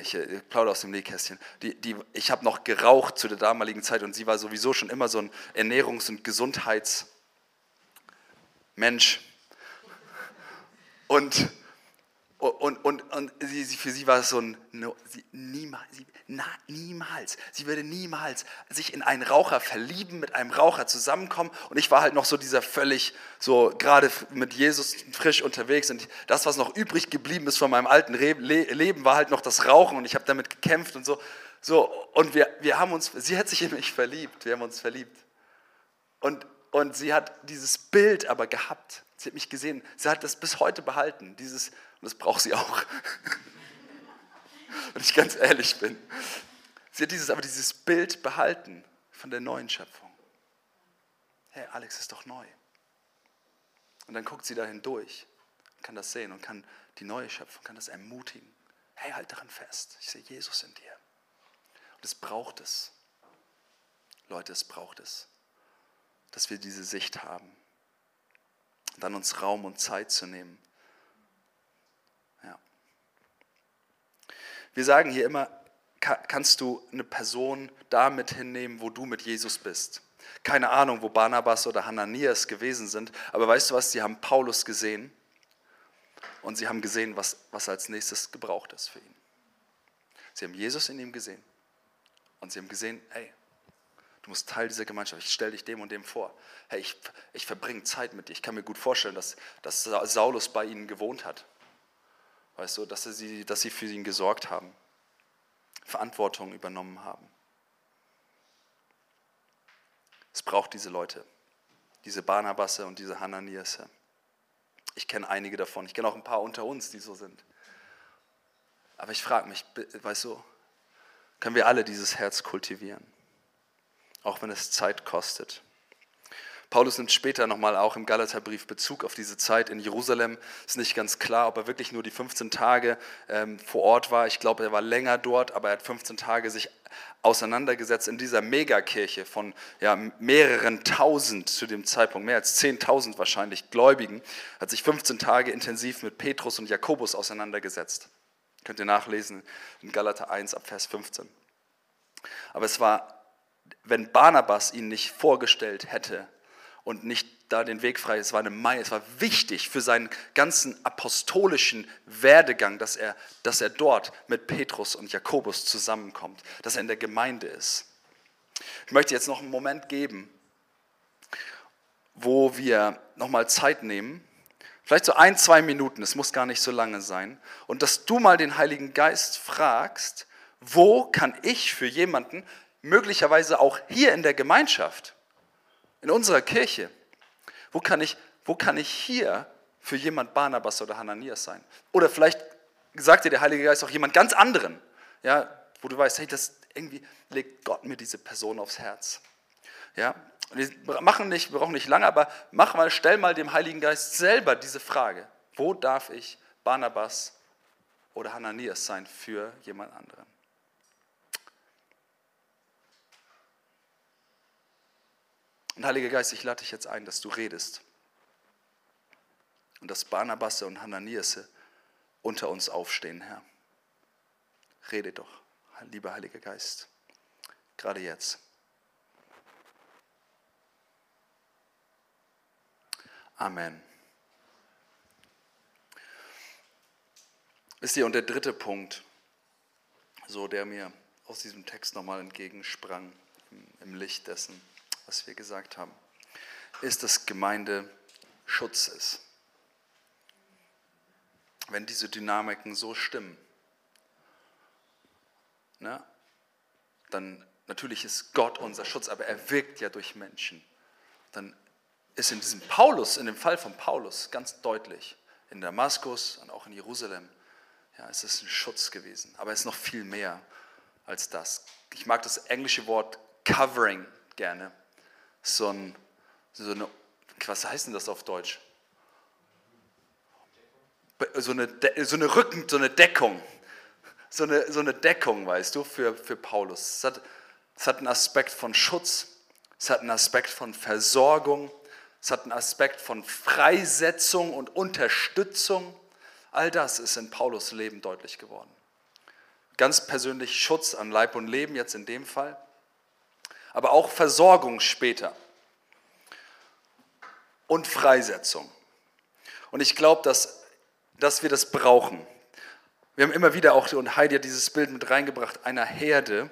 ich, ich plaudere aus dem Nähkästchen, die, die, ich habe noch geraucht zu der damaligen Zeit und sie war sowieso schon immer so ein Ernährungs- und Gesundheitsmensch. Und und, und, und sie, für sie war es so ein, no, sie, niemals, sie, na, niemals, sie würde niemals sich in einen Raucher verlieben, mit einem Raucher zusammenkommen. Und ich war halt noch so dieser völlig, so gerade mit Jesus frisch unterwegs. Und das, was noch übrig geblieben ist von meinem alten Leben, war halt noch das Rauchen. Und ich habe damit gekämpft und so. so und wir, wir haben uns, sie hat sich in mich verliebt, wir haben uns verliebt. Und, und sie hat dieses Bild aber gehabt. Sie hat mich gesehen, sie hat das bis heute behalten, dieses und das braucht sie auch. Wenn ich ganz ehrlich bin. Sie hat dieses, aber dieses Bild behalten von der neuen Schöpfung. Hey, Alex ist doch neu. Und dann guckt sie da hindurch, kann das sehen und kann die neue Schöpfung, kann das ermutigen. Hey, halt daran fest. Ich sehe Jesus in dir. Und es braucht es. Leute, es braucht es, dass wir diese Sicht haben. Dann uns Raum und Zeit zu nehmen, Wir sagen hier immer, kannst du eine Person damit hinnehmen, wo du mit Jesus bist. Keine Ahnung, wo Barnabas oder Hananias gewesen sind, aber weißt du was, sie haben Paulus gesehen und sie haben gesehen, was, was als nächstes gebraucht ist für ihn. Sie haben Jesus in ihm gesehen Und sie haben gesehen, hey, du musst Teil dieser Gemeinschaft, ich stelle dich dem und dem vor. Hey, ich, ich verbringe Zeit mit dir. Ich kann mir gut vorstellen, dass, dass Saulus bei ihnen gewohnt hat. Weißt du, dass sie, dass sie für ihn gesorgt haben, Verantwortung übernommen haben. Es braucht diese Leute, diese Barnabasse und diese Hananiasse. Ich kenne einige davon. Ich kenne auch ein paar unter uns, die so sind. Aber ich frage mich, weißt du, können wir alle dieses Herz kultivieren? Auch wenn es Zeit kostet. Paulus nimmt später nochmal auch im Galaterbrief Bezug auf diese Zeit in Jerusalem. Ist nicht ganz klar, ob er wirklich nur die 15 Tage ähm, vor Ort war. Ich glaube, er war länger dort, aber er hat 15 Tage sich auseinandergesetzt in dieser Megakirche von ja, mehreren tausend zu dem Zeitpunkt, mehr als 10.000 wahrscheinlich Gläubigen, hat sich 15 Tage intensiv mit Petrus und Jakobus auseinandergesetzt. Könnt ihr nachlesen in Galater 1 ab Vers 15. Aber es war, wenn Barnabas ihn nicht vorgestellt hätte, und nicht da den Weg frei. Es war eine es war wichtig für seinen ganzen apostolischen Werdegang, dass er, dass er dort mit Petrus und Jakobus zusammenkommt, dass er in der Gemeinde ist. Ich möchte jetzt noch einen Moment geben, wo wir nochmal Zeit nehmen, vielleicht so ein, zwei Minuten, es muss gar nicht so lange sein, und dass du mal den Heiligen Geist fragst, wo kann ich für jemanden, möglicherweise auch hier in der Gemeinschaft, in unserer Kirche, wo kann ich, wo kann ich hier für jemand Barnabas oder Hananias sein? Oder vielleicht sagt dir der Heilige Geist auch jemand ganz anderen, ja, wo du weißt, hey, das irgendwie legt Gott mir diese Person aufs Herz. Ja, wir machen nicht, wir brauchen nicht lange, aber mach mal, stell mal dem Heiligen Geist selber diese Frage: Wo darf ich Barnabas oder Hananias sein für jemand anderen? Und Heiliger Geist, ich lade dich jetzt ein, dass du redest. Und dass Barnabasse und Hananiasse unter uns aufstehen, Herr. Rede doch, lieber Heiliger Geist, gerade jetzt. Amen. Wisst ihr, und der dritte Punkt, so der mir aus diesem Text nochmal entgegensprang, im Licht dessen, was wir gesagt haben, ist, dass Gemeinde Schutz ist. Wenn diese Dynamiken so stimmen, ne, dann natürlich ist Gott unser Schutz, aber er wirkt ja durch Menschen. Dann ist in diesem Paulus, in dem Fall von Paulus ganz deutlich, in Damaskus und auch in Jerusalem, ja, es ist ein Schutz gewesen. Aber es ist noch viel mehr als das. Ich mag das englische Wort covering gerne so, ein, so eine, was heißt denn das auf Deutsch? So eine, so eine Rücken, so eine Deckung. So eine, so eine Deckung, weißt du, für, für Paulus. Es hat, es hat einen Aspekt von Schutz, es hat einen Aspekt von Versorgung, es hat einen Aspekt von Freisetzung und Unterstützung. All das ist in Paulus Leben deutlich geworden. Ganz persönlich Schutz an Leib und Leben jetzt in dem Fall aber auch Versorgung später und Freisetzung. Und ich glaube, dass, dass wir das brauchen. Wir haben immer wieder auch, und Heidi hat dieses Bild mit reingebracht, einer Herde.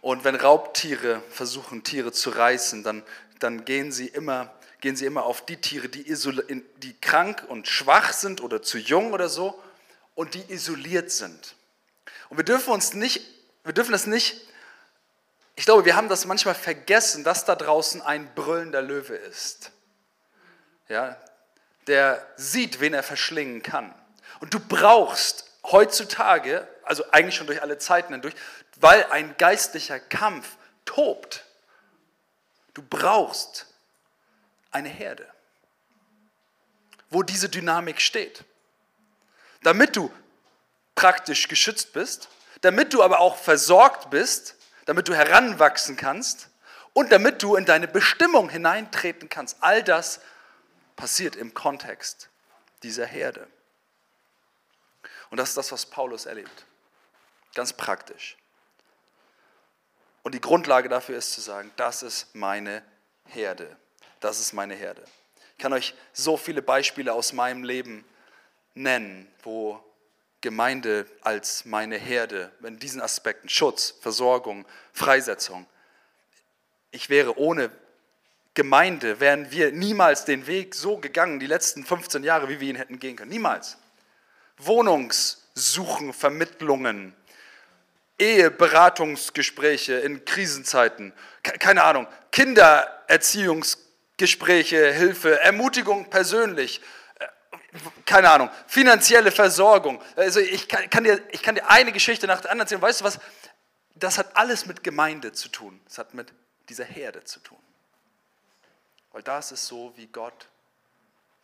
Und wenn Raubtiere versuchen, Tiere zu reißen, dann, dann gehen, sie immer, gehen sie immer auf die Tiere, die, die krank und schwach sind oder zu jung oder so und die isoliert sind. Und wir dürfen uns nicht, wir dürfen das nicht ich glaube, wir haben das manchmal vergessen, dass da draußen ein brüllender Löwe ist. Ja, der sieht, wen er verschlingen kann. Und du brauchst heutzutage, also eigentlich schon durch alle Zeiten hindurch, weil ein geistlicher Kampf tobt, du brauchst eine Herde, wo diese Dynamik steht. Damit du praktisch geschützt bist, damit du aber auch versorgt bist, damit du heranwachsen kannst und damit du in deine Bestimmung hineintreten kannst. All das passiert im Kontext dieser Herde. Und das ist das, was Paulus erlebt. Ganz praktisch. Und die Grundlage dafür ist zu sagen, das ist meine Herde. Das ist meine Herde. Ich kann euch so viele Beispiele aus meinem Leben nennen, wo Gemeinde als meine Herde, in diesen Aspekten, Schutz, Versorgung, Freisetzung. Ich wäre ohne Gemeinde, wären wir niemals den Weg so gegangen, die letzten 15 Jahre, wie wir ihn hätten gehen können. Niemals. Wohnungssuchen, Vermittlungen, Eheberatungsgespräche in Krisenzeiten, keine Ahnung, Kindererziehungsgespräche, Hilfe, Ermutigung persönlich, keine Ahnung, finanzielle Versorgung. Also ich kann, kann, dir, ich kann dir eine Geschichte nach der anderen erzählen. Weißt du was? Das hat alles mit Gemeinde zu tun. Das hat mit dieser Herde zu tun. Weil das ist so, wie Gott,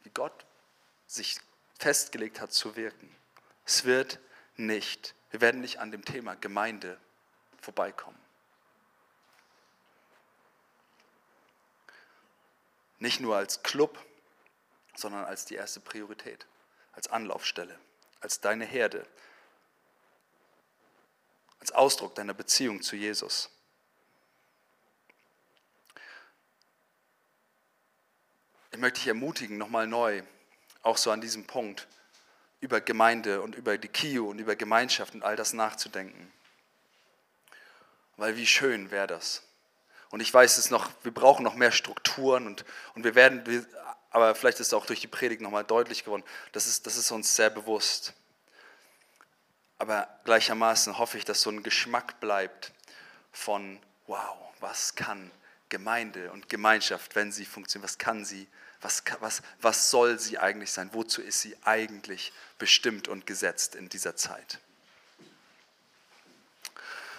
wie Gott sich festgelegt hat zu wirken. Es wird nicht wir werden nicht an dem Thema Gemeinde vorbeikommen. Nicht nur als Club, sondern als die erste Priorität, als Anlaufstelle, als deine Herde, als Ausdruck deiner Beziehung zu Jesus. Ich möchte dich ermutigen, nochmal neu, auch so an diesem Punkt, über Gemeinde und über die KIO und über Gemeinschaft und all das nachzudenken. Weil wie schön wäre das. Und ich weiß es noch, wir brauchen noch mehr Strukturen und, und wir werden, aber vielleicht ist es auch durch die Predigt nochmal deutlich geworden, das ist, das ist uns sehr bewusst. Aber gleichermaßen hoffe ich, dass so ein Geschmack bleibt von, wow, was kann Gemeinde und Gemeinschaft, wenn sie funktioniert, was kann sie was, was, was soll sie eigentlich sein? Wozu ist sie eigentlich bestimmt und gesetzt in dieser Zeit?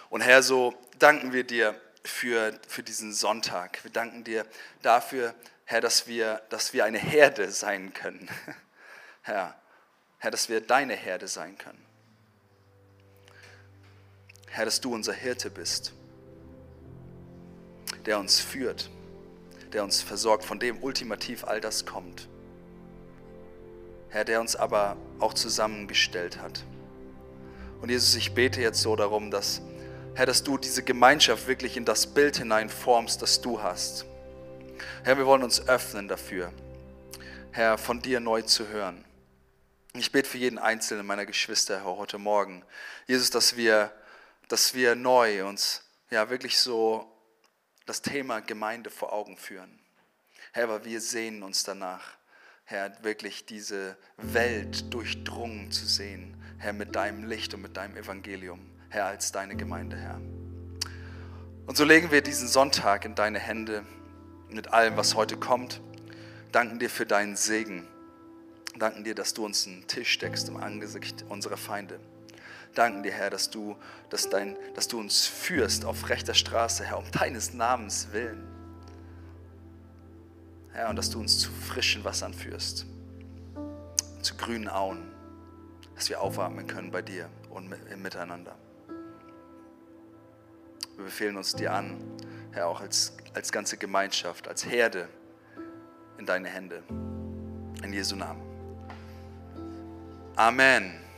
Und Herr, so danken wir dir für, für diesen Sonntag. Wir danken dir dafür, Herr, dass wir, dass wir eine Herde sein können. Herr, Herr, dass wir deine Herde sein können. Herr, dass du unser Hirte bist, der uns führt der uns versorgt, von dem ultimativ all das kommt. Herr, der uns aber auch zusammengestellt hat. Und Jesus, ich bete jetzt so darum, dass, Herr, dass du diese Gemeinschaft wirklich in das Bild hineinformst, das du hast. Herr, wir wollen uns öffnen dafür, Herr, von dir neu zu hören. Ich bete für jeden einzelnen meiner Geschwister, Herr, heute Morgen. Jesus, dass wir, dass wir neu uns ja wirklich so das Thema Gemeinde vor Augen führen. Herr, aber wir sehnen uns danach, Herr, wirklich diese Welt durchdrungen zu sehen, Herr, mit deinem Licht und mit deinem Evangelium, Herr, als deine Gemeinde, Herr. Und so legen wir diesen Sonntag in deine Hände mit allem, was heute kommt. Danken dir für deinen Segen. Danken dir, dass du uns einen Tisch deckst im Angesicht unserer Feinde danken dir, Herr, dass du, dass, dein, dass du uns führst auf rechter Straße, Herr, um deines Namens willen. Herr, und dass du uns zu frischen Wassern führst, zu grünen Auen, dass wir aufatmen können bei dir und im Miteinander. Wir befehlen uns dir an, Herr, auch als, als ganze Gemeinschaft, als Herde in deine Hände. In Jesu Namen. Amen.